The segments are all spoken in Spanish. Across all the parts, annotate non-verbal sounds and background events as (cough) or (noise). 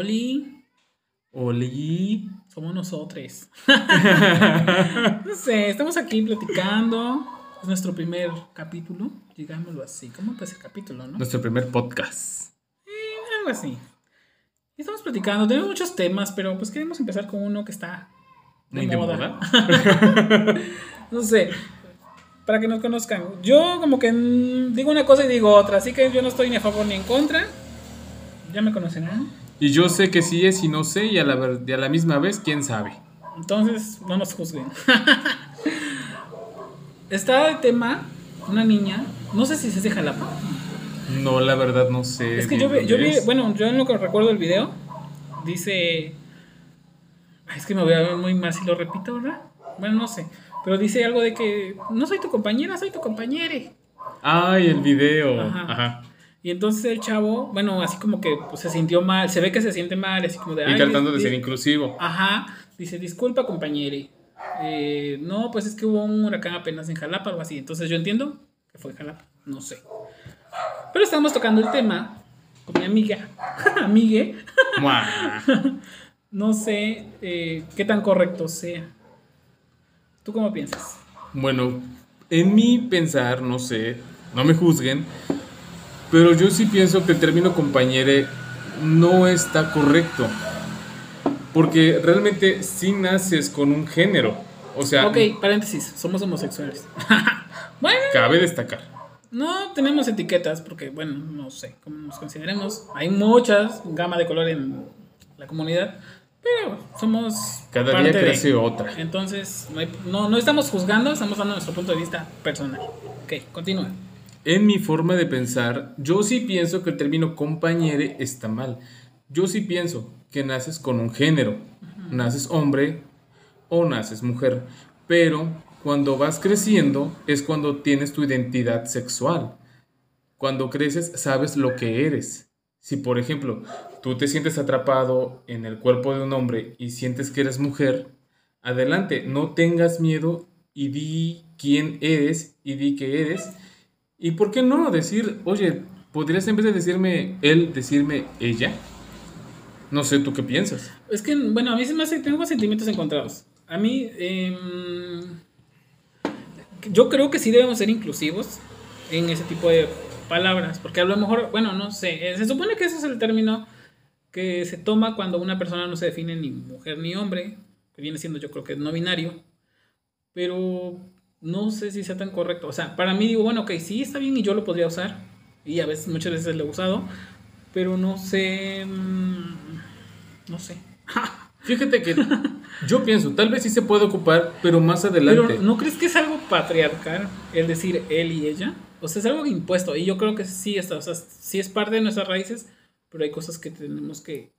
Oli, Oli. somos nosotros. (laughs) no sé, estamos aquí platicando. Es nuestro primer capítulo, digámoslo así. ¿Cómo puede ser capítulo, no? Nuestro primer podcast. Algo así. Estamos platicando, tenemos muchos temas, pero pues queremos empezar con uno que está de de moda. moda. (laughs) No sé, para que nos conozcan. Yo como que mm, digo una cosa y digo otra, así que yo no estoy ni a favor ni en contra. Ya me conocerán. Y yo sé que sí es y no sé, y a la, y a la misma vez, quién sabe. Entonces, no nos juzguen. (laughs) Está de tema una niña, no sé si es de Jalapa. No, la verdad no sé. Es que yo vi, yo bueno, yo en lo que recuerdo del video, dice. Ay, Es que me voy a ver muy mal si lo repito, ¿verdad? Bueno, no sé. Pero dice algo de que no soy tu compañera, soy tu compañere. Ay, el video. Ajá. Ajá. Y entonces el chavo, bueno, así como que pues, se sintió mal, se ve que se siente mal, así como de. Y "Ay, tratando de ser inclusivo. Ajá, dice, disculpa compañere. Eh, no, pues es que hubo un huracán apenas en Jalapa, algo así. Entonces yo entiendo que fue en Jalapa, no sé. Pero estamos tocando el tema con mi amiga, (laughs) amigue. (laughs) No sé eh, qué tan correcto sea. ¿Tú cómo piensas? Bueno, en mi pensar, no sé, no me juzguen, pero yo sí pienso que el término compañere no está correcto. Porque realmente sí naces con un género. O sea, Ok, paréntesis, somos homosexuales. (laughs) bueno, cabe destacar. no tenemos etiquetas porque, bueno, no sé cómo nos consideremos. Hay muchas gama de color en la comunidad, pero somos Cada parte día de. crece otra. Entonces, no, hay- no, no estamos juzgando, estamos dando nuestro punto de vista personal. Ok, continúa. En mi forma de pensar, yo sí pienso que el término compañere está mal. Yo sí pienso que naces con un género. Naces hombre o naces mujer. Pero cuando vas creciendo es cuando tienes tu identidad sexual. Cuando creces sabes lo que eres. Si por ejemplo tú te sientes atrapado en el cuerpo de un hombre y sientes que eres mujer, adelante, no tengas miedo y di quién eres y di que eres. ¿Y por qué no decir, oye, podrías en vez de decirme él, decirme ella? No sé, ¿tú qué piensas? Es que, bueno, a mí se me hace, tengo sentimientos encontrados. A mí, em, yo creo que sí debemos ser inclusivos en ese tipo de palabras, porque a lo mejor, bueno, no sé, eh, se supone que ese es el término que se toma cuando una persona no se define ni mujer ni hombre, que viene siendo yo creo que no binario, pero no sé si sea tan correcto. O sea, para mí digo, bueno, ok, sí está bien y yo lo podría usar, y a veces, muchas veces lo he usado, pero no sé, mm, no sé. (laughs) Fíjate que yo pienso, tal vez sí se puede ocupar, pero más adelante. Pero ¿no crees que es algo patriarcal el decir él y ella? O sea, es algo impuesto. Y yo creo que sí está, o sea, sí es parte de nuestras raíces, pero hay cosas que tenemos que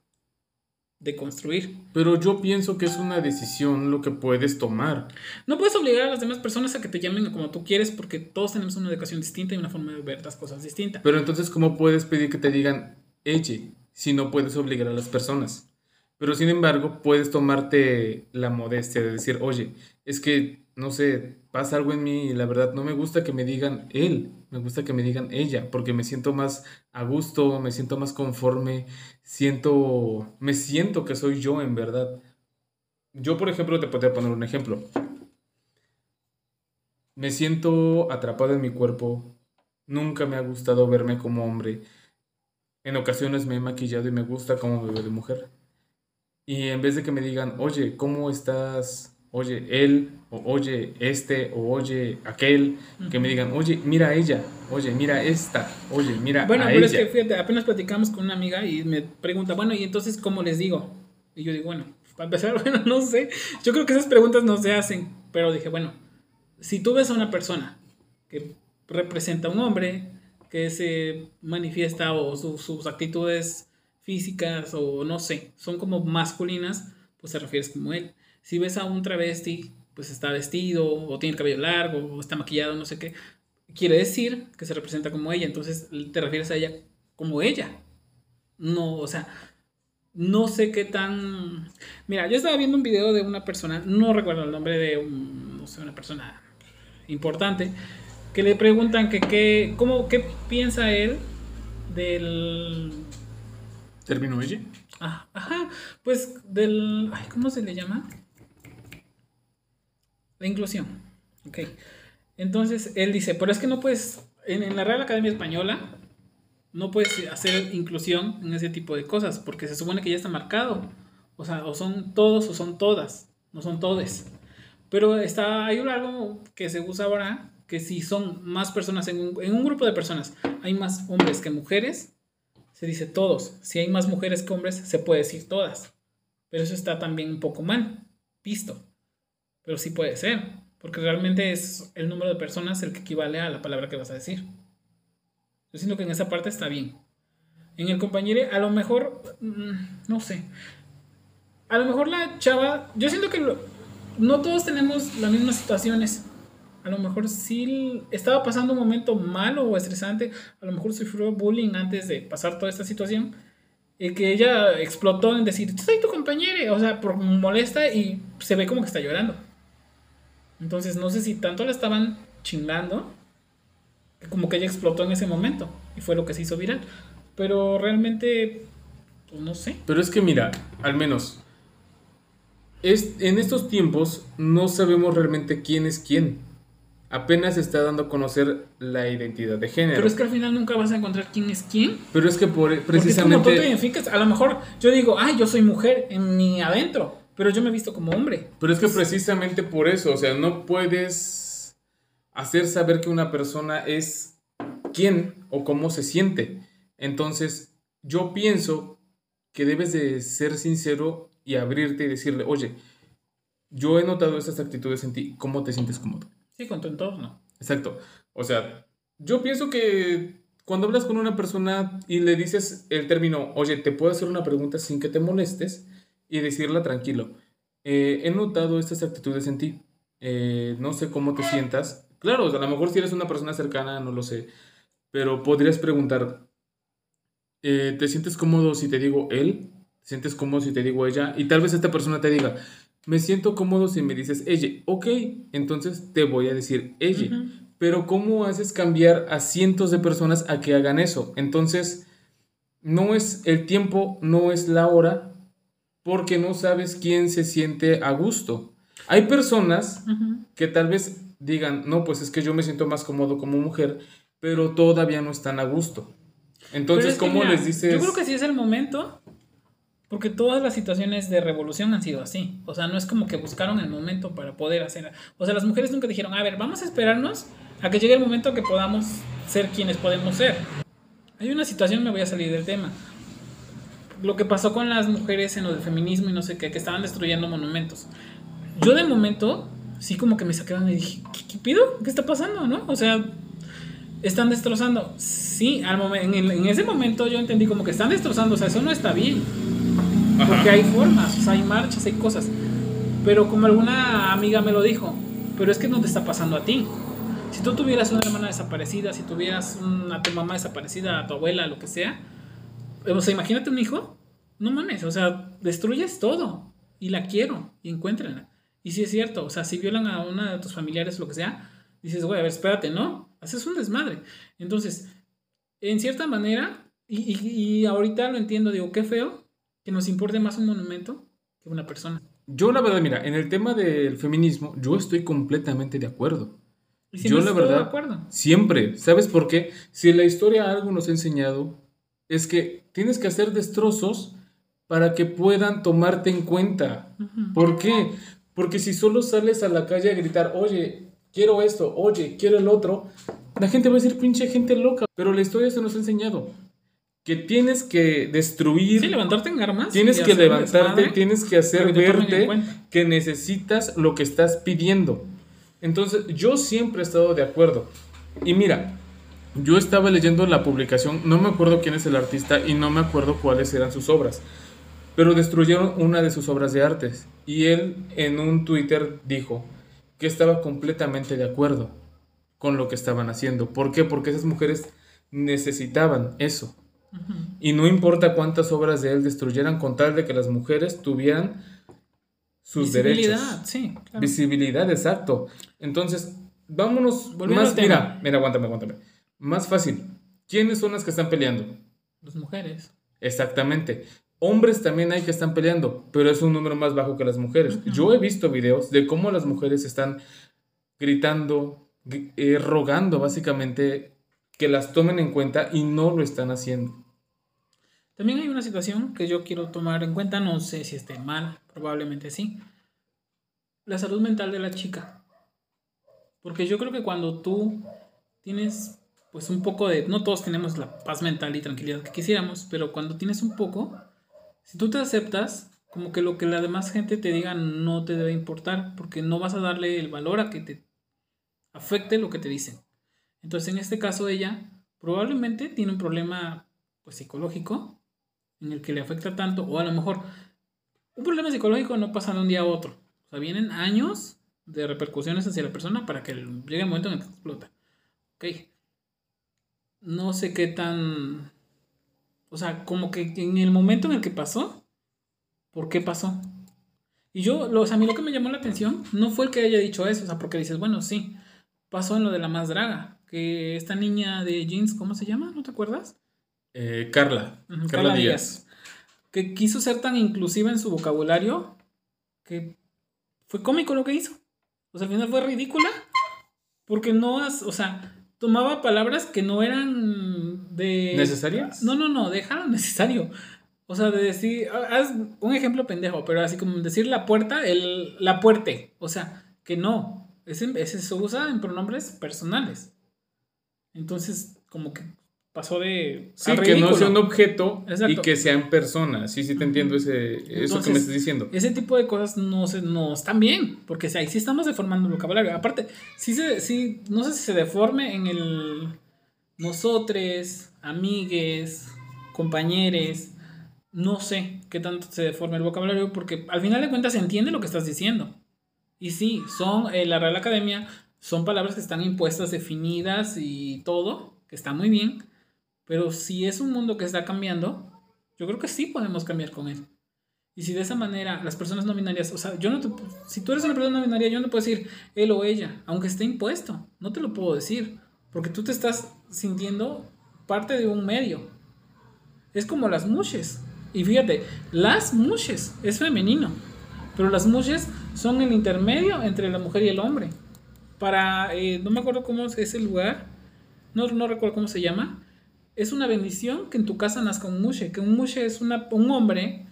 deconstruir. Pero yo pienso que es una decisión lo que puedes tomar. No puedes obligar a las demás personas a que te llamen como tú quieres, porque todos tenemos una educación distinta y una forma de ver las cosas distinta. Pero entonces, ¿cómo puedes pedir que te digan ella si no puedes obligar a las personas? Pero sin embargo, puedes tomarte la modestia de decir, oye, es que, no sé, pasa algo en mí y la verdad no me gusta que me digan él, me gusta que me digan ella, porque me siento más a gusto, me siento más conforme, siento, me siento que soy yo en verdad. Yo, por ejemplo, te podría poner un ejemplo. Me siento atrapado en mi cuerpo, nunca me ha gustado verme como hombre. En ocasiones me he maquillado y me gusta cómo me veo de mujer. Y en vez de que me digan, oye, ¿cómo estás? Oye, él, o oye, este, o oye, aquel, que me digan, oye, mira a ella, oye, mira esta, oye, mira Bueno, a pero es que fíjate, apenas platicamos con una amiga y me pregunta, bueno, ¿y entonces cómo les digo? Y yo digo, bueno, para empezar, (laughs) bueno, no sé. Yo creo que esas preguntas no se hacen, pero dije, bueno, si tú ves a una persona que representa a un hombre, que se manifiesta o su- sus actitudes físicas o no sé, son como masculinas, pues te refieres como él. Si ves a un travesti, pues está vestido o tiene el cabello largo o está maquillado, no sé qué, quiere decir que se representa como ella, entonces te refieres a ella como ella. No, o sea, no sé qué tan... Mira, yo estaba viendo un video de una persona, no recuerdo el nombre de un, no sé, una persona importante, que le preguntan que qué, cómo, qué piensa él del, ¿Término ella? Ah, ajá, pues del... Ay, ¿Cómo se le llama? La inclusión. Ok. Entonces, él dice, pero es que no puedes, en, la Real Academia Española, no puedes hacer inclusión en ese tipo de cosas, porque se supone que ya está marcado. O sea, o son todos o son todas, no son todes. Pero está, hay algo que se usa ahora, que si son más personas, en un, en un grupo de personas, hay más hombres que mujeres, se dice todos. Si hay más mujeres que hombres, se puede decir todas. Pero eso está también un poco mal, visto. Pero sí puede ser, porque realmente es el número de personas el que equivale a la palabra que vas a decir. Yo siento que en esa parte está bien. En el compañero, a lo mejor, mm, no sé. A lo mejor la chava, yo siento que lo- no todos tenemos las mismas situaciones. A lo mejor sí estaba pasando un momento malo o estresante. A lo mejor sufrió bullying antes de pasar toda esta situación. Y que ella explotó en decir, soy tu compañera. O sea, por molesta y se ve como que está llorando. Entonces no sé si tanto la estaban chingando. Como que ella explotó en ese momento. Y fue lo que se hizo viral. Pero realmente, pues no sé. Pero es que mira, al menos es, en estos tiempos no sabemos realmente quién es quién. Apenas se está dando a conocer la identidad de género. Pero es que al final nunca vas a encontrar quién es quién. Pero es que por, Porque es como tú te precisamente... identificas. A lo mejor yo digo, ay, yo soy mujer en mi adentro. Pero yo me he visto como hombre. Pero es que precisamente por eso, o sea, no puedes hacer saber que una persona es quién o cómo se siente. Entonces, yo pienso que debes de ser sincero y abrirte y decirle, oye, yo he notado estas actitudes en ti, ¿cómo te sientes cómodo? Sí, con tu entorno. Exacto. O sea, yo pienso que cuando hablas con una persona y le dices el término, oye, te puedo hacer una pregunta sin que te molestes y decirla tranquilo. Eh, he notado estas actitudes en ti. Eh, no sé cómo te sientas. Claro, a lo mejor si eres una persona cercana, no lo sé. Pero podrías preguntar, eh, ¿te sientes cómodo si te digo él? ¿Te sientes cómodo si te digo ella? Y tal vez esta persona te diga, me siento cómodo si me dices ella. Ok, entonces te voy a decir ella. Pero ¿cómo haces cambiar a cientos de personas a que hagan eso? Entonces, no es el tiempo, no es la hora, porque no sabes quién se siente a gusto. Hay personas que tal vez digan, no, pues es que yo me siento más cómodo como mujer, pero todavía no están a gusto. Entonces, ¿cómo mira, les dices? Yo creo que sí es el momento. Porque todas las situaciones de revolución han sido así. O sea, no es como que buscaron el momento para poder hacer. O sea, las mujeres nunca dijeron, a ver, vamos a esperarnos a que llegue el momento que podamos ser quienes podemos ser. Hay una situación, me voy a salir del tema. Lo que pasó con las mujeres en lo del feminismo y no sé qué, que estaban destruyendo monumentos. Yo de momento, sí como que me sacaron y dije, ¿qué, qué pido? ¿Qué está pasando? ¿No? O sea, están destrozando. Sí, al momen- en, en ese momento yo entendí como que están destrozando, o sea, eso no está bien. Ajá. Porque hay formas, o sea, hay marchas, hay cosas. Pero como alguna amiga me lo dijo, pero es que no te está pasando a ti. Si tú tuvieras una hermana desaparecida, si tuvieras una, tu mamá desaparecida, a tu abuela, lo que sea, o sea, imagínate un hijo, no mames, o sea, destruyes todo y la quiero y encuéntrenla. Y si es cierto, o sea, si violan a una de tus familiares, lo que sea, dices, güey, a ver, espérate, ¿no? Haces un desmadre. Entonces, en cierta manera, y, y, y ahorita lo entiendo, digo, qué feo que nos importe más un monumento que una persona. Yo la verdad, mira, en el tema del feminismo, yo estoy completamente de acuerdo. Y Yo la verdad, de acuerdo. siempre, ¿sabes por qué? Si la historia algo nos ha enseñado, es que tienes que hacer destrozos para que puedan tomarte en cuenta. ¿Por qué? Porque si solo sales a la calle a gritar, oye, quiero esto, oye, quiero el otro, la gente va a decir pinche gente loca. Pero la historia se nos ha enseñado que tienes que destruir Sí, levantarte en armas. Tienes que levantarte, desmadre. tienes que hacer que verte que necesitas lo que estás pidiendo. Entonces, yo siempre he estado de acuerdo. Y mira, yo estaba leyendo la publicación, no me acuerdo quién es el artista y no me acuerdo cuáles eran sus obras, pero destruyeron una de sus obras de artes. Y él en un Twitter dijo que estaba completamente de acuerdo con lo que estaban haciendo. ¿Por qué? Porque esas mujeres necesitaban eso. Y no importa cuántas obras de él destruyeran con tal de que las mujeres tuvieran sus Visibilidad, derechos. sí, claro. Visibilidad, exacto. Entonces, vámonos Volviendo más, mira, mira, aguántame, aguántame. Más fácil. ¿Quiénes son las que están peleando? Las mujeres. Exactamente. Hombres también hay que están peleando, pero es un número más bajo que las mujeres. Yo he visto videos de cómo las mujeres están gritando, eh, rogando básicamente que las tomen en cuenta y no lo están haciendo. También hay una situación que yo quiero tomar en cuenta, no sé si esté mal, probablemente sí. La salud mental de la chica. Porque yo creo que cuando tú tienes pues un poco de, no todos tenemos la paz mental y tranquilidad que quisiéramos, pero cuando tienes un poco, si tú te aceptas, como que lo que la demás gente te diga no te debe importar, porque no vas a darle el valor a que te afecte lo que te dicen. Entonces, en este caso, ella probablemente tiene un problema pues, psicológico en el que le afecta tanto, o a lo mejor un problema psicológico no pasa de un día a otro. O sea, vienen años de repercusiones hacia la persona para que llegue el momento en el que explota. Ok. No sé qué tan... O sea, como que en el momento en el que pasó, ¿por qué pasó? Y yo, lo, a mí lo que me llamó la atención no fue el que haya dicho eso, o sea, porque dices, bueno, sí, pasó en lo de la más draga, que esta niña de jeans, ¿cómo se llama? ¿No te acuerdas? Eh, Carla. Carla, Díaz. Que quiso ser tan inclusiva en su vocabulario que fue cómico lo que hizo. O sea, al final fue ridícula. Porque no, o sea, tomaba palabras que no eran de... ¿Necesarias? No, no, no, déjalo necesario. O sea, de decir, haz un ejemplo pendejo, pero así como decir la puerta, el, la puerte. O sea, que no. Ese, ese se usa en pronombres personales. Entonces, como que pasó de. Sí, que no sea un objeto y que sea en persona. Sí, sí, te entiendo ese, eso que me estás diciendo. Ese tipo de cosas no, se, no están bien, porque ahí sí estamos deformando el vocabulario. Aparte, sí, se, sí, no sé si se deforme en el nosotres, amigues, compañeros. No sé qué tanto se deforme el vocabulario, porque al final de cuentas se entiende lo que estás diciendo. Y sí, son, eh, la Real Academia, son palabras que están impuestas, definidas y todo, que está muy bien pero si es un mundo que está cambiando, yo creo que sí podemos cambiar con él. Y si de esa manera las personas no binarias, o sea, yo no te, si tú eres una persona no binaria, yo no puedo decir él o ella, aunque esté impuesto, no te lo puedo decir, porque tú te estás sintiendo parte de un medio. Es como las mushes. Y fíjate, las mushes es femenino, pero las mushes son el intermedio entre la mujer y el hombre. Para, eh, no me acuerdo cómo es el lugar, no, no recuerdo cómo se llama, es una bendición que en tu casa nazca un mushe, que un mushe es una, un hombre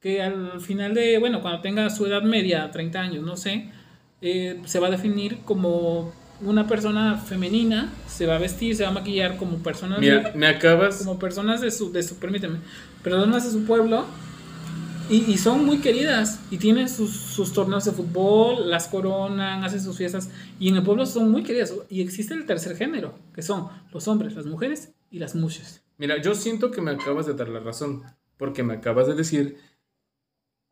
que al final de, bueno, cuando tenga su edad media, 30 años, no sé, eh, se va a definir como una persona femenina, se va a vestir, se va a maquillar como personas Mira, me acabas como personas de su, de su permíteme, personas de su pueblo y, son muy queridas y tienen sus, sus, torneos de fútbol, las coronan, hacen sus fiestas y en el pueblo son muy queridas y existe el tercer género, que son los hombres, las mujeres y las muchas. Mira, yo siento que me acabas de dar la razón, porque me acabas de decir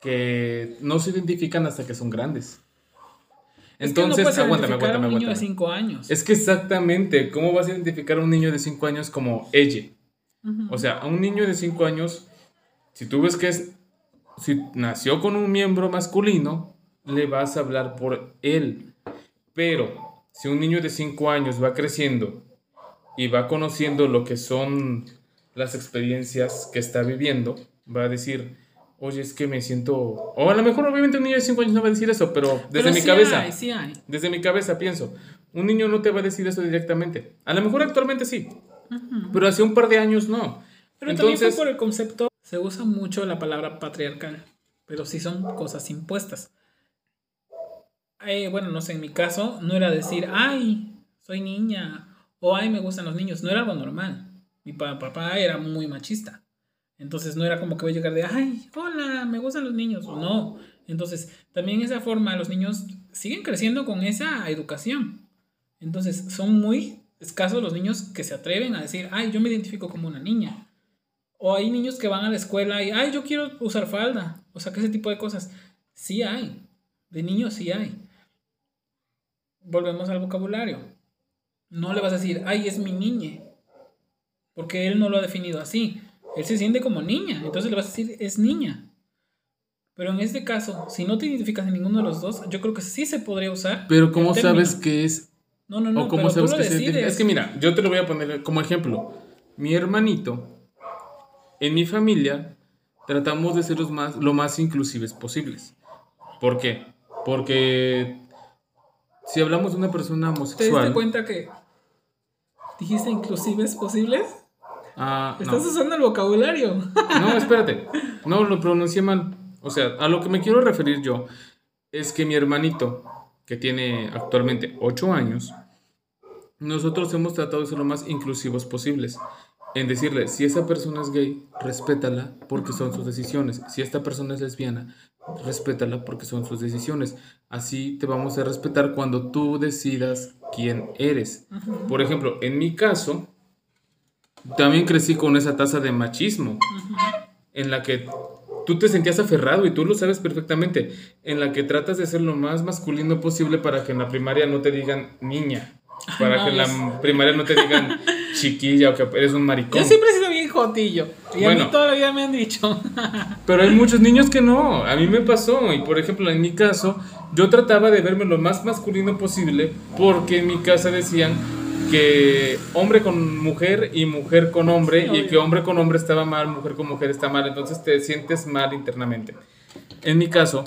que no se identifican hasta que son grandes. Entonces, es que no aguántame, aguántame, a un niño de 5 años. Es que exactamente, ¿cómo vas a identificar a un niño de 5 años como ella? O sea, a un niño de 5 años, si tú ves que es, si nació con un miembro masculino, le vas a hablar por él. Pero si un niño de 5 años va creciendo y va conociendo lo que son las experiencias que está viviendo, va a decir, oye, es que me siento... O a lo mejor obviamente un niño de 5 años no va a decir eso, pero desde mi cabeza... Desde mi cabeza pienso, un niño no te va a decir eso directamente. A lo mejor actualmente sí, pero hace un par de años no. Pero Entonces, también fue por el concepto, se usa mucho la palabra patriarcal, pero sí son cosas impuestas. Eh, bueno, no sé, en mi caso no era decir, ay, soy niña, o ay, me gustan los niños. No era algo normal. Mi papá era muy machista. Entonces no era como que voy a llegar de, ay, hola, me gustan los niños. No. Entonces, también esa forma, los niños siguen creciendo con esa educación. Entonces, son muy escasos los niños que se atreven a decir, ay, yo me identifico como una niña. O hay niños que van a la escuela y, ay, yo quiero usar falda. O sea, que ese tipo de cosas. Sí hay. De niños sí hay. Volvemos al vocabulario. No le vas a decir, ay, es mi niña. Porque él no lo ha definido así. Él se siente como niña. Entonces le vas a decir, es niña. Pero en este caso, si no te identificas en ninguno de los dos, yo creo que sí se podría usar. Pero ¿cómo sabes que es? No, no, no. cómo sabes que se Es que mira, yo te lo voy a poner como ejemplo. Mi hermanito, en mi familia tratamos de ser los más, lo más inclusives posibles. ¿Por qué? Porque si hablamos de una persona ¿Te homosexual... diste cuenta que dijiste inclusives posibles? Ah, no. Estás usando el vocabulario. No, espérate. No, lo pronuncié mal. O sea, a lo que me quiero referir yo es que mi hermanito, que tiene actualmente 8 años, nosotros hemos tratado de ser lo más inclusivos posibles. En decirle, si esa persona es gay, respétala porque son sus decisiones. Si esta persona es lesbiana, respétala porque son sus decisiones. Así te vamos a respetar cuando tú decidas quién eres. Por ejemplo, en mi caso, también crecí con esa tasa de machismo, en la que tú te sentías aferrado y tú lo sabes perfectamente, en la que tratas de ser lo más masculino posible para que en la primaria no te digan niña, para (laughs) no, que en la primaria no te digan (laughs) chiquilla o que eres un maricón. Yo siempre he sido bien jotillo. Y a Bueno. mí toda la vida me han dicho. (laughs) Pero hay muchos niños que no. A mí me pasó. Y por ejemplo, en mi caso, yo trataba de verme lo más masculino posible porque en mi casa decían que hombre con mujer y mujer con hombre Sí, y que hombre con hombre estaba mal, mujer con mujer está mal. Entonces te sientes mal internamente. En mi caso,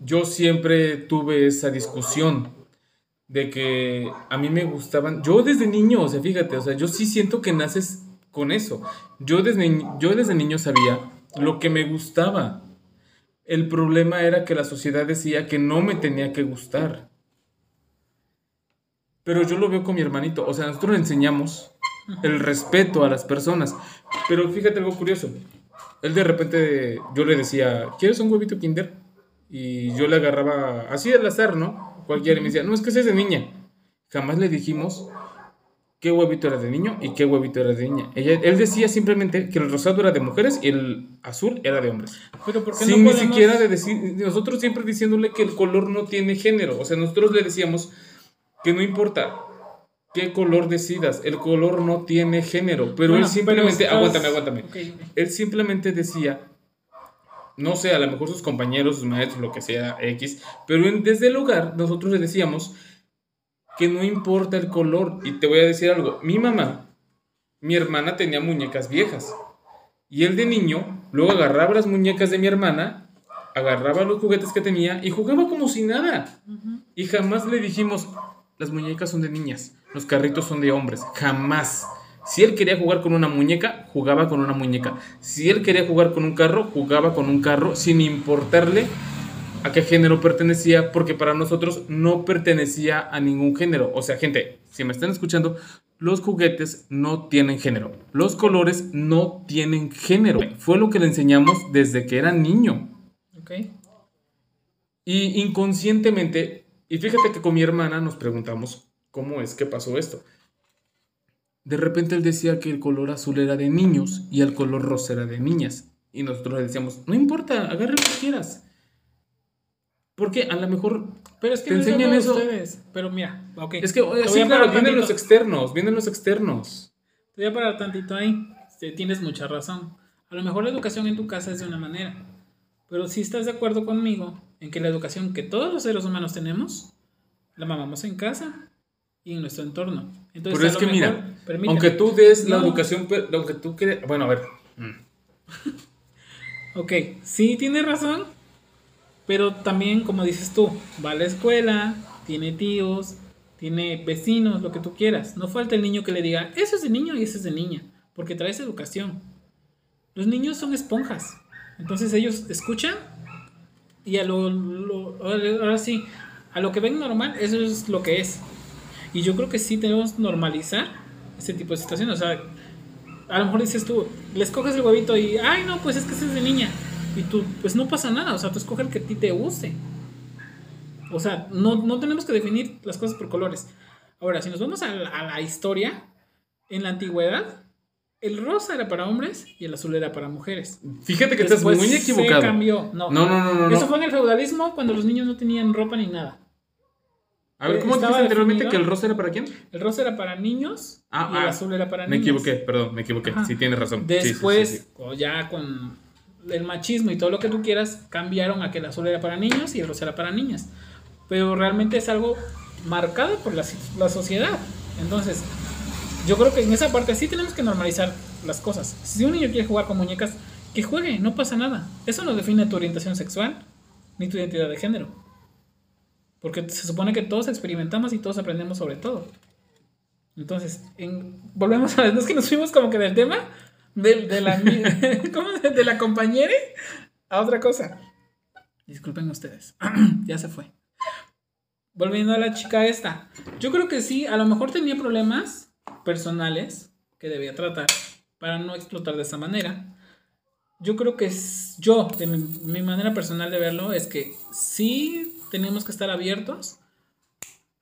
yo siempre tuve esa discusión de que a mí me gustaban, yo desde niño, o sea, fíjate, o sea, yo sí siento que naces con eso. Yo desde, yo desde niño sabía lo que me gustaba. El problema era que la sociedad decía que no me tenía que gustar. Pero yo lo veo con mi hermanito, o sea, nosotros le enseñamos el respeto a las personas. Pero fíjate algo curioso. Él de repente, yo le decía, ¿quieres un huevito kinder? Y yo le agarraba así al azar, ¿no? Cualquiera y me decía, no, es que ese es de niña. Jamás le dijimos qué huevito era de niño y qué huevito era de niña. Ella, él decía simplemente que el rosado era de mujeres y el azul era de hombres. Pero ¿por qué Sin no ni siquiera de decir, nosotros siempre diciéndole que el color no tiene género. O sea, nosotros le decíamos que no importa qué color decidas, el color no tiene género. Pero Bueno, él simplemente, estás- aguántame, aguántame. Ok, ok. Él simplemente decía, no sé, a lo mejor sus compañeros, sus maestros, lo que sea, X, pero en- desde el hogar nosotros le decíamos que no importa el color. Y te voy a decir algo, mi mamá, mi hermana tenía muñecas viejas. Y él de niño, luego agarraba las muñecas de mi hermana, agarraba los juguetes que tenía y jugaba como si nada. Y jamás le dijimos, las muñecas son de niñas, los carritos son de hombres. Jamás. Si él quería jugar con una muñeca, jugaba con una muñeca. Si él quería jugar con un carro, jugaba con un carro sin importarle a qué género pertenecía, porque para nosotros no pertenecía a ningún género. O sea, gente, si me están escuchando, los juguetes no tienen género. Los colores no tienen género. Fue lo que le enseñamos desde que era niño. Ok. Y inconscientemente, y fíjate que con mi hermana nos preguntamos cómo es que pasó esto. De repente él decía que el color azul era de niños y el color rosa era de niñas. Y nosotros le decíamos, no importa, agarre lo que quieras. Porque a lo mejor Pero es que Te no enseñan eso. ustedes. Pero mira, ok. Es que, sí, claro, vienen los externos, vienen los externos. Te voy a parar tantito ahí. Este, Tienes mucha razón. A lo mejor la educación en tu casa es de una manera. Pero si estás de acuerdo conmigo en que la educación que todos los seres humanos tenemos, la mamamos en casa y en nuestro entorno. Entonces, Pero es que mejor- mira, permíteme. aunque tú des la educación, aunque tú quieras, bueno, a ver, (laughs) Ok, sí tienes razón, pero también, como dices tú, va a la escuela, tiene tíos, tiene vecinos, lo que tú quieras. No falta el niño que le diga, eso es de niño y eso es de niña, porque traes educación. Los niños son esponjas, entonces ellos escuchan y a lo, lo- ahora sí, a lo que ven normal, eso es lo que es. Y yo creo que sí tenemos que normalizar este tipo de situaciones. O sea, a lo mejor dices tú, le escoges el huevito y, ay, no, pues es que ese es de niña. Y tú, pues no pasa nada, o sea, tú escoge el que a ti te guste. O sea, no, no tenemos que definir las cosas por colores. Ahora, si nos vamos a la, a la historia, en la antigüedad, el rosa era para hombres y el azul era para mujeres. fíjate que estás Después muy equivocado. Se cambió. No, No, no, no, no, Eso no. fue en el feudalismo cuando los niños no tenían ropa ni nada. A ver, ¿cómo dijiste anteriormente que el rosa era para quién? El rosa era para niños Ah, y el ah, azul era para Me niños. equivoqué, perdón, me equivoqué. Ajá. Sí, tienes razón. Sí, sí, sí, Después, sí. ya con el machismo y todo lo que tú quieras, cambiaron a que el azul era para niños y el rosa era para niñas. Pero realmente es algo marcado por la, la sociedad. Entonces, yo creo que en esa parte sí tenemos que normalizar las cosas. Si un niño quiere jugar con muñecas, que juegue, no pasa nada. Eso no define tu orientación sexual ni tu identidad de género. Porque se supone que todos experimentamos y todos aprendemos sobre todo. Entonces, volvemos a no es que nos fuimos como que del tema de, de la, (laughs) ¿cómo? de la compañera a otra cosa. Disculpen ustedes, (clears throat) ya se fue. Volviendo a la chica esta. Yo creo que sí, a lo mejor tenía problemas personales que debía tratar para no explotar de esa manera. Yo creo que yo, de mi, manera personal de verlo, es que sí tenemos que estar abiertos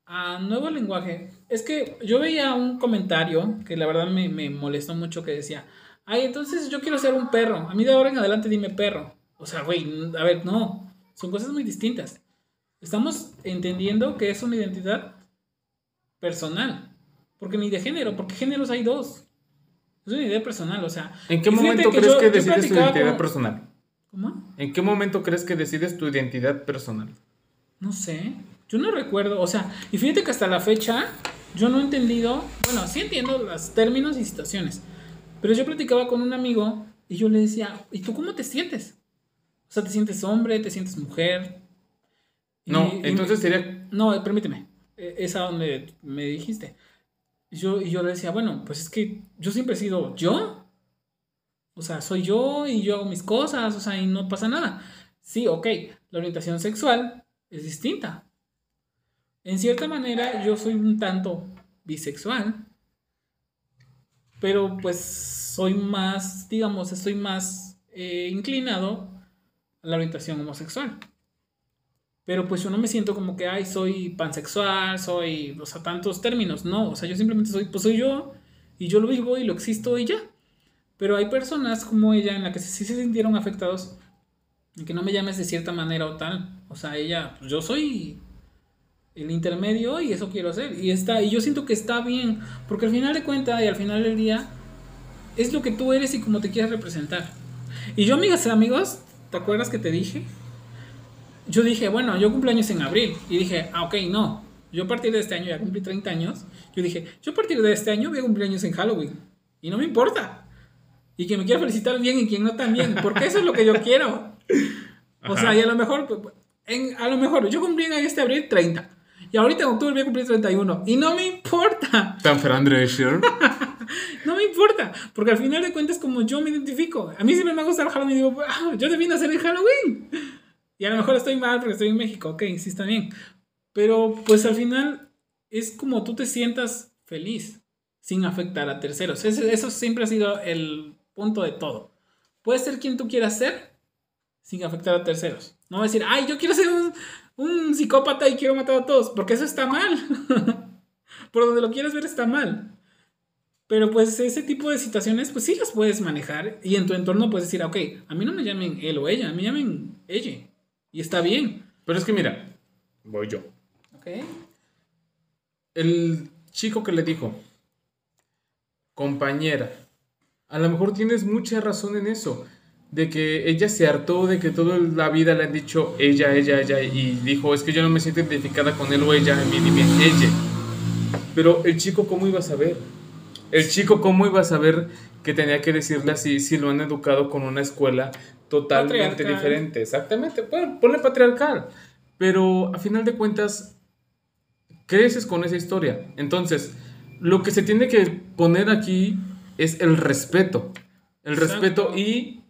a nuevo lenguaje. Es que yo veía un comentario que la verdad me, me molestó mucho que decía, ay, entonces yo quiero ser un perro. A mí de ahora en adelante dime perro. O sea, güey, a ver, no. Son cosas muy distintas. Estamos entendiendo que es una identidad personal. Porque ni de género, porque géneros hay dos. Es una idea personal, o sea. ¿En qué momento crees que decides tu identidad personal? ¿Cómo? ¿En qué momento crees que decides tu identidad personal? No sé. Yo no recuerdo, o sea, y fíjate que hasta la fecha yo no he entendido, bueno, sí entiendo los términos y situaciones, pero yo platicaba con un amigo y yo le decía, ¿y tú cómo te sientes? O sea, ¿te sientes hombre? ¿Te sientes mujer? no, entonces sería... No, permíteme, e, es a donde me dijiste. Yo, y yo le decía, bueno, pues es que yo siempre he sido yo. O sea, soy yo y yo hago mis cosas, o sea, y no pasa nada. Sí, ok, la orientación sexual es distinta. En cierta manera, yo soy un tanto bisexual, pero pues soy más, digamos, estoy más eh, inclinado a la orientación homosexual. Pero pues yo no me siento como que, ay, soy pansexual, soy, o sea, tantos términos. No, o sea, yo simplemente soy, pues soy yo y yo lo vivo y lo existo y ya. Pero hay personas como ella en la que sí se sintieron afectados que no me llames de cierta manera o tal. O sea, ella, pues yo soy el intermedio y eso quiero hacer. Y está, y yo siento que está bien, porque al final de cuentas y al final del día es lo que tú eres y como te quieres representar. Y yo, amigas y amigos, ¿te acuerdas que te dije? yo dije, bueno, yo cumplo años en abril. Y dije, ah, ok, no. Yo a partir de este año, ya cumplí 30 años. Yo dije, yo a partir de este año voy a cumplir años en Halloween. Y no me importa. Y que me quiera felicitar bien y quien no también. Porque eso es lo que yo quiero. (laughs) O sea, y a lo mejor, en, a lo mejor, yo cumplí en este abril 30. Y ahorita en octubre voy a cumplir 31. Y no me importa. (laughs) Tan Drescher. (laughs) no me importa. Porque al final de cuentas, como yo me identifico. A mí siempre me gusta el Halloween. Y digo, ah, yo debí nacer en Halloween. Y a lo mejor estoy mal porque estoy en México, ok, sí está bien. Pero pues al final es como tú te sientas feliz sin afectar a terceros. Eso, siempre ha sido el punto de todo. Puedes ser quien tú quieras ser sin afectar a terceros. No va a decir, ay, yo quiero ser un, un psicópata y quiero matar a todos, porque eso está mal. (laughs) Por donde lo quieras ver está mal. Pero pues ese tipo de situaciones, pues sí las puedes manejar y en tu entorno puedes decir, ok, a mí no me llamen él o ella, a mí me llamen ella. Y está bien. Pero es que mira, voy yo. Ok. El chico que le dijo, compañera, a lo mejor tienes mucha razón en eso. De que ella se hartó de que toda la vida le han dicho ella, ella, ella. Y dijo, es que yo no me siento identificada con él o ella, a mí dime ella. Pero el chico, ¿cómo iba a saber? El chico, ¿cómo iba a saber que tenía que decirle así si lo han educado con una escuela totalmente diferente. Exactamente, bueno, ponle patriarcal. Pero a final de cuentas, creces con esa historia. Entonces, lo que se tiene que poner aquí es el respeto. El respeto y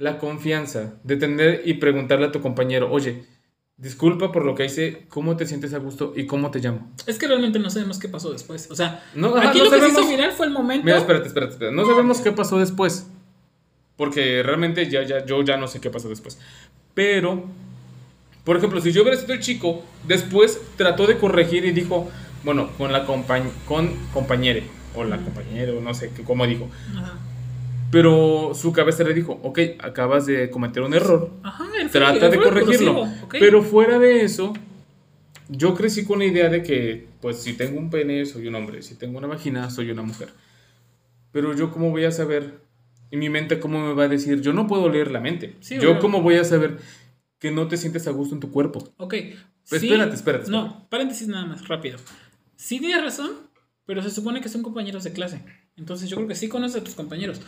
la confianza de tener y preguntarle a tu compañero, oye, disculpa por lo que hice, ¿cómo te sientes a gusto y cómo te llamo? Es que realmente no sabemos qué pasó después. O sea, aquí lo que se hizo mirar fue el momento. Mira, espérate, espérate, espérate. No sabemos qué pasó después. Porque realmente ya, ya, yo ya no sé qué pasó después. Pero, por ejemplo, si yo hubiera sido el chico, después trató de corregir y dijo, bueno, con la compañ con compañere, o la compañera, o no sé cómo dijo. Pero su cabeza le dijo, ok, acabas de cometer un error. trata de corregirlo. Pero fuera de eso, yo crecí con la idea de que, pues, si tengo un pene, soy un hombre. Si tengo una vagina, soy una mujer. Pero yo, ¿cómo voy a saber y mi mente, ¿cómo me va a decir? Yo no puedo leer la mente. yo, ¿cómo voy a saber que no te sientes a gusto en tu cuerpo? Ok. espérate, espérate, No, paréntesis nada más, rápido. Sí tienes razón, pero se supone que son compañeros de clase. Entonces yo creo que sí conoces a tus compañeros.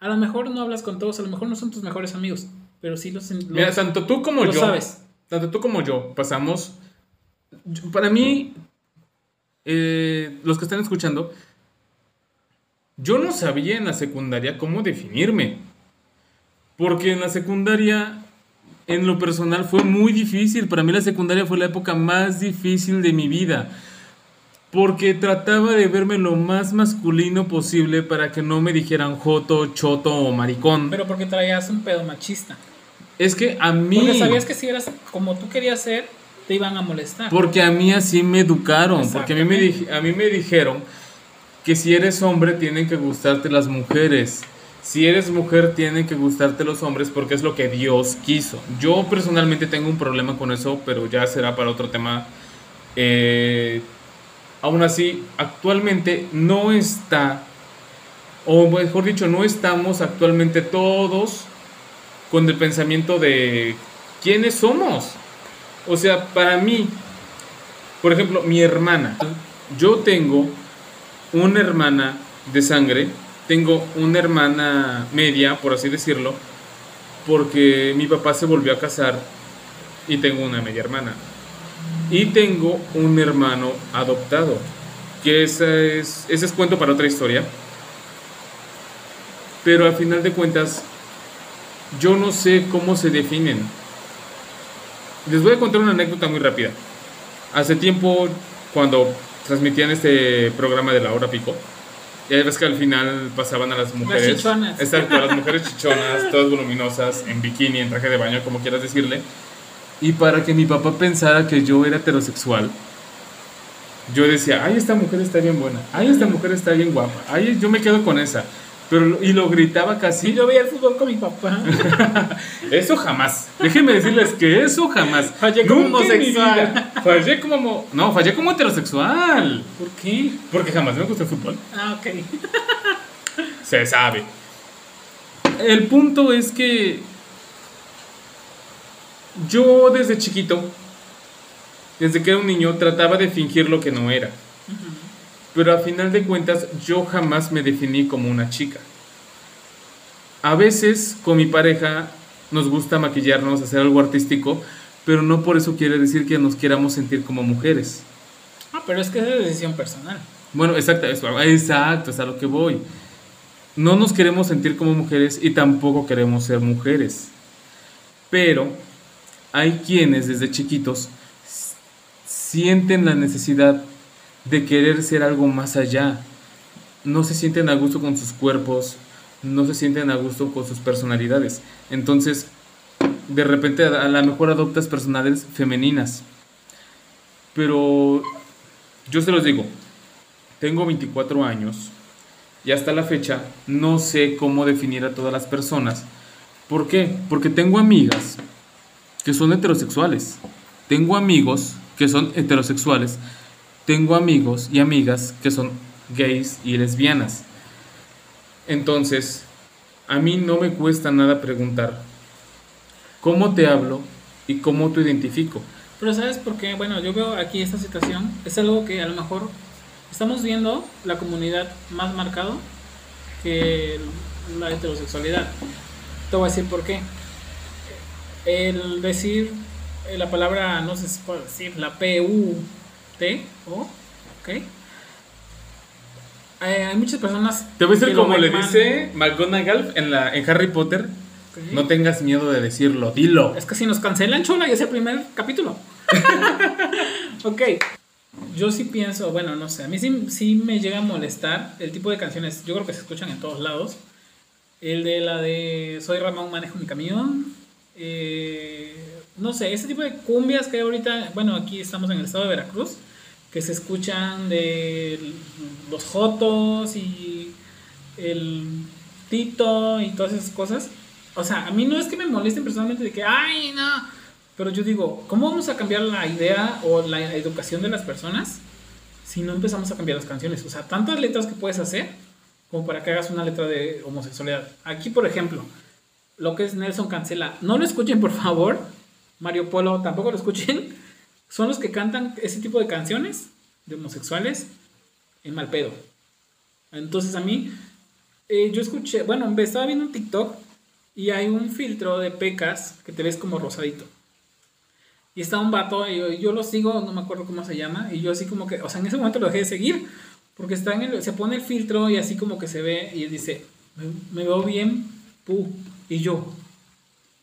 A lo mejor no hablas con todos, a lo mejor no son tus mejores amigos, pero sí los... los Mira, tanto tú como lo yo. sabes. Tanto tú como yo pasamos. yo- Para mí, eh, los que están escuchando, yo no sabía en la secundaria cómo definirme. Porque en la secundaria, en lo personal, fue muy difícil. Para mí la secundaria fue la época más difícil de mi vida. Porque trataba de verme lo más masculino posible para que no me dijeran joto, choto o maricón. Pero porque traías un pedo machista. es que a mí... Porque sabías que si eras como tú querías ser, te iban a molestar. Porque a mí así me educaron, porque a mí me, dij- a mí me dijeron que si eres hombre tienen que gustarte las mujeres, si eres mujer tienen que gustarte los hombres porque es lo que Dios quiso. Yo personalmente tengo un problema con eso, pero ya será para otro tema. Eh, aún así, actualmente no está, o mejor dicho, no estamos actualmente todos con el pensamiento de quiénes somos. O sea, para mí, por ejemplo, mi hermana, yo tengo una hermana de sangre, tengo una hermana media, por así decirlo, porque mi papá se volvió a casar y tengo una media hermana. Y tengo un hermano adoptado, que ese es, ese es cuento para otra historia. Pero al final de cuentas, yo no sé cómo se definen. Les voy a contar una anécdota muy rápida. Hace tiempo, cuando transmitían este programa de la hora pico, ya ves que al final pasaban a las mujeres. chichonas. Exacto, a las mujeres (laughs) chichonas, todas voluminosas, en bikini, en traje de baño, como quieras decirle. Y para que mi papá pensara que yo era heterosexual, yo decía, ay, esta mujer está bien buena, ay, esta mujer está bien guapa, ay, yo me quedo con esa. Pero, y lo gritaba casi. yo veía el fútbol con mi papá. (laughs) Eso jamás. Déjenme decirles que eso jamás. Fallé como Nunca homosexual. Fallé como. mo- No, fallé como heterosexual. ¿Por qué? Porque jamás me gustó el fútbol. Ah, ok. Se sabe. El punto es que. Yo desde chiquito, desde que era un niño, trataba de fingir lo que no era. Pero a final de cuentas, yo jamás me definí como una chica. A veces con mi pareja nos gusta maquillarnos, hacer algo artístico, pero no por eso quiere decir que nos queramos sentir como mujeres. Ah, pero es que es de decisión personal. Bueno, exacto, exacto, es a lo que voy. No nos queremos sentir como mujeres y tampoco queremos ser mujeres. Pero hay quienes desde chiquitos sienten la necesidad de querer ser algo más allá. No se sienten a gusto con sus cuerpos, no se sienten a gusto con sus personalidades. Entonces, de repente a lo mejor adoptas personalidades femeninas. Pero yo se los digo, tengo 24 años y hasta la fecha no sé cómo definir a todas las personas. ¿Por qué? Porque tengo amigas que son heterosexuales. Tengo amigos que son heterosexuales. Tengo amigos y amigas que son gays y lesbianas. Entonces, a mí no me cuesta nada preguntar cómo te hablo y cómo te identifico. Pero ¿sabes por qué? Bueno, yo veo aquí esta situación. Es algo que a lo mejor estamos viendo la comunidad más marcado que la heterosexualidad. Te voy a decir por qué. El decir eh, la palabra, no sé si puedo decir, la P-U-T, o, ¿ok? Eh, hay muchas personas. Te voy a decir como le dice McGonagall en, la, en Harry Potter. No tengas miedo de decirlo, dilo. Es que si nos cancelan, chola, y es el primer capítulo. (laughs) ok. Yo sí pienso, bueno, no sé, a mí sí, sí me llega a molestar el tipo de canciones, yo creo que se escuchan en todos lados. El de la de Soy Ramón, manejo mi camión. Eh, no sé, ese tipo de cumbias que hay ahorita, bueno, aquí estamos en el estado de Veracruz, que se escuchan de los Jotos y el Tito y todas esas cosas. O sea, a mí no es que me molesten personalmente de que, ay, no. Pero yo digo, ¿cómo vamos a cambiar la idea o la educación de las personas si no empezamos a cambiar las canciones? O sea, tantas letras que puedes hacer como para que hagas una letra de homosexualidad. Aquí, por ejemplo, lo que es Nelson Cancela, no lo escuchen, por favor. Mario Polo, tampoco lo escuchen. Son los que cantan ese tipo de canciones de homosexuales. en mal pedo. Entonces a mí, eh, yo escuché, bueno, estaba viendo un TikTok y hay un filtro de pecas que te ves como rosadito. Y está un vato, y yo, lo sigo, no me acuerdo cómo se llama, y yo así como que, o sea, en ese momento lo dejé de seguir, porque está en el, se pone el filtro y así como que se ve, y él dice, me, veo bien, pu, y yo, o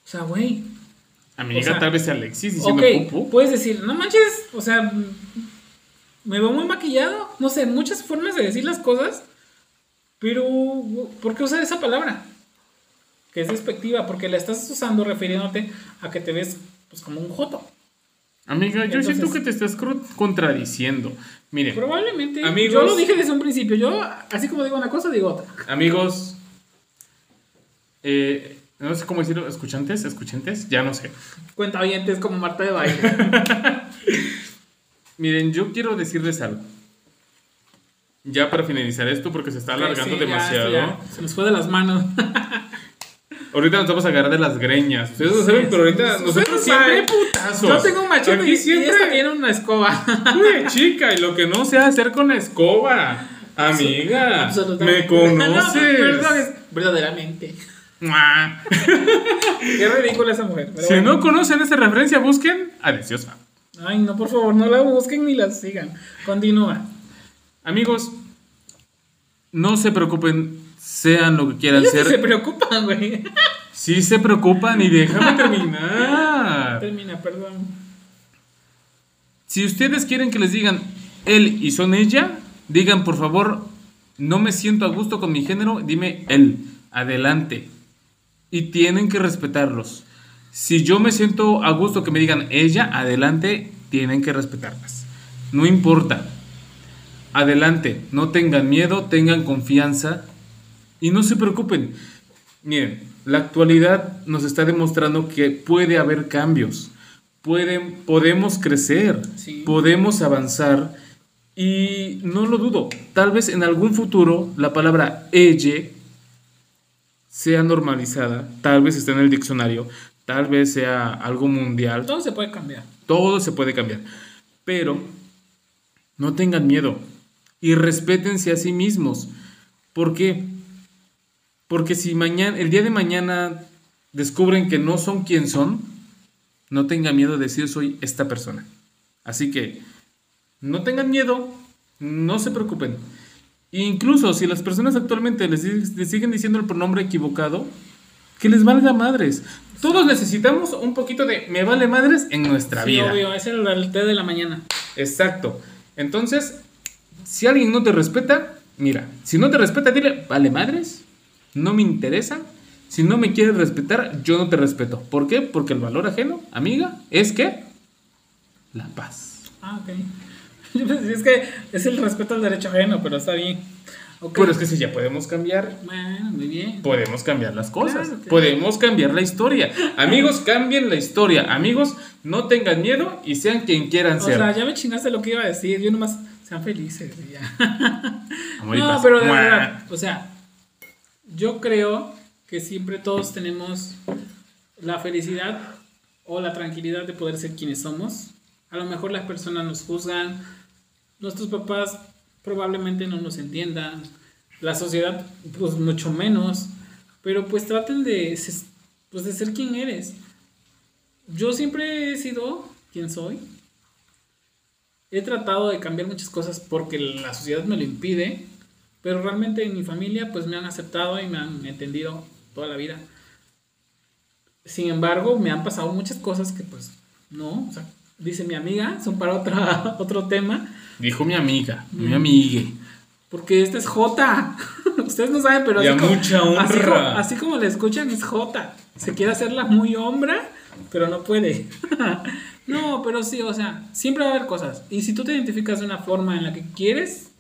sea, güey. Amiga, tal vez sea Alexis diciendo pu, Puedes decir, no manches, o sea, me veo muy maquillado, no sé, muchas formas de decir las cosas, pero ¿por qué usar esa palabra? Que es despectiva, porque la estás usando refiriéndote a que te ves pues como un joto. Amiga, yo siento que te estás contradiciendo. Miren. Probablemente. Amigos, yo lo dije desde un principio. Yo, así como digo una cosa, digo otra. Amigos. Eh, no sé cómo decirlo. Escuchantes, escuchantes. Ya no sé. Cuenta oyentes como Marta de baile. (laughs) Miren, yo quiero decirles algo. Ya para finalizar esto, porque se está alargando demasiado. Se nos fue de las manos. (laughs) Ahorita nos vamos a agarrar de las greñas. Ustedes lo saben, pero ahorita nosotros siempre putazos. Yo tengo un machete y, siempre... y esta tiene una escoba. (laughs) Uy, chica, y lo que no sé hacer con la escoba. Amiga, me conoces. verdaderamente. (laughs) Qué ridícula esa mujer. si no conocen esa referencia, busquen a Deliciosa. Ay, no, por favor, no la busquen ni la sigan. Continúa. Amigos, no se preocupen sean lo que quieran ser. se preocupan, güey. (laughs) Sí se preocupan y déjame terminar. Termina, perdón. Si ustedes quieren que les digan él y son ella, digan por favor, no me siento a gusto con mi género, dime él. Adelante. Y tienen que respetarlos. Si yo me siento a gusto que me digan ella, adelante, tienen que respetarlas. No importa. Adelante, no tengan miedo, tengan confianza y no se preocupen. Miren, la actualidad nos está demostrando que puede haber cambios. Pueden, podemos crecer, podemos avanzar y no lo dudo. Tal vez en algún futuro la palabra ella sea normalizada, tal vez esté en el diccionario, tal vez sea algo mundial. Todo se puede cambiar. Todo se puede cambiar. Pero no tengan miedo y respétense a sí mismos. ¿Por qué? Porque si mañana, el día de mañana descubren que no son quien son, no tengan miedo de decir soy esta persona. Así que no tengan miedo, no se preocupen. Incluso si las personas actualmente les, siguen diciendo el pronombre equivocado, que les valga madres. Todos necesitamos un poquito de me vale madres en nuestra sí, vida. Obvio, es el té de la mañana. Exacto. Entonces, si alguien no te respeta, mira, si no te respeta, dile, vale madres, no me interesa. Si no me quieres respetar, yo no te respeto. ¿Por qué? Porque el valor ajeno, amiga, es que la paz. Ah, ok. (laughs) Es que es el respeto al derecho ajeno, pero está bien. Pero es que si ya podemos cambiar. Bueno, muy bien. Podemos cambiar las cosas. Podemos cambiar la historia. (laughs) Amigos, cambien la historia. Amigos, no tengan miedo y sean quien quieran ser. O sea, ya me chingaste lo que iba a decir. Yo nomás, sean felices. Ya. (laughs) no, pero de verdad, o sea, yo creo que siempre todos tenemos la felicidad o la tranquilidad de poder ser quienes somos. A lo mejor las personas nos juzgan, nuestros papás probablemente no nos entiendan, la sociedad pues mucho menos, pero pues traten de, pues, de ser quien eres. Yo siempre he sido quien soy. He tratado de cambiar muchas cosas porque la sociedad me lo impide, pero realmente en mi familia pues me han aceptado y me han entendido toda la vida. Sin embargo, me han pasado muchas cosas que pues no, dice mi amiga, son para otra, (laughs) otro tema. Dijo mi amiga, mi amiga. Porque este es J. (laughs) Ustedes no saben, pero así, mucha como, así, así, como le escuchan es J. Se quiere hacerla muy hombra, pero no puede. (laughs) no, pero sí, o sea, siempre va a haber cosas. Y si tú te identificas de una forma en la que quieres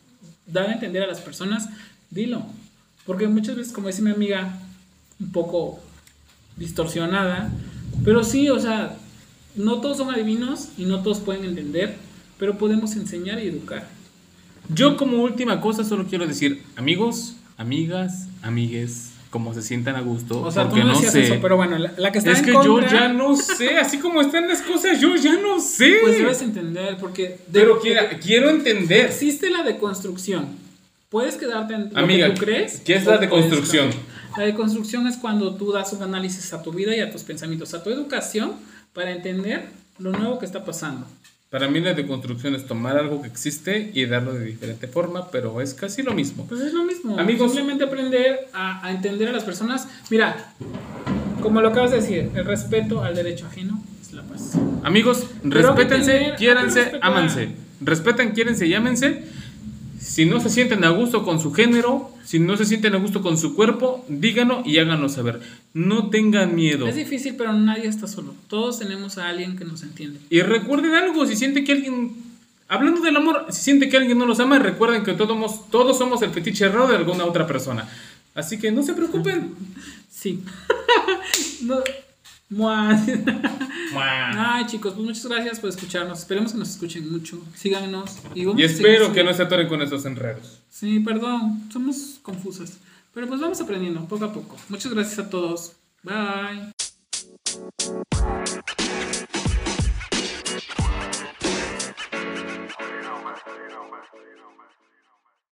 dar a entender a las personas, dilo. Porque muchas veces, como dice mi amiga, un poco distorsionada, pero sí, o sea, no todos son adivinos y no todos pueden entender, pero podemos enseñar y educar. Yo como última cosa solo quiero decir, amigos, amigas, amigues, como se sientan a gusto. O sea, tú no no decías sé. eso, pero bueno, la, la que está es en que contra, yo ya no sé, así como están las cosas, yo ya no sé. Pues debes entender, porque... de- Pero de- quiera- quiero entender. Existe la deconstrucción. Puedes quedarte en lo Amiga, que tú crees. ¿qué es la deconstrucción? La deconstrucción es cuando tú das un análisis a tu vida y a tus pensamientos, a tu educación, para entender lo nuevo que está pasando. Para mí la deconstrucción es tomar algo que existe y darlo de diferente forma, pero es casi lo mismo. Pues es lo mismo. Amigos. Simplemente aprender a, a entender a las personas. Mira, como lo acabas de decir, el respeto al derecho ajeno es la paz. Amigos, respétense, quiéranse, ámanse. Respeten, quiérense y ámense. Si no se sienten a gusto con su género, si no se sienten a gusto con su cuerpo, díganlo y háganlo saber. No tengan miedo. Es difícil, pero nadie está solo. Todos tenemos a alguien que nos entiende. Y recuerden algo, si sienten que alguien, hablando del amor, si sienten que alguien no los ama, recuerden que todos, somos- todos somos el fetiche raro de alguna otra persona. Así que no se preocupen. (laughs) Sí. (laughs) no. Mua. (laughs) Ay, chicos, pues muchas gracias por escucharnos. Esperemos que nos escuchen mucho. Síganos. Y, vamos Y espero que no se atoren con estos enredos. Sí, perdón. Somos confusas. Pero pues vamos aprendiendo poco a poco. Muchas gracias a todos. Bye.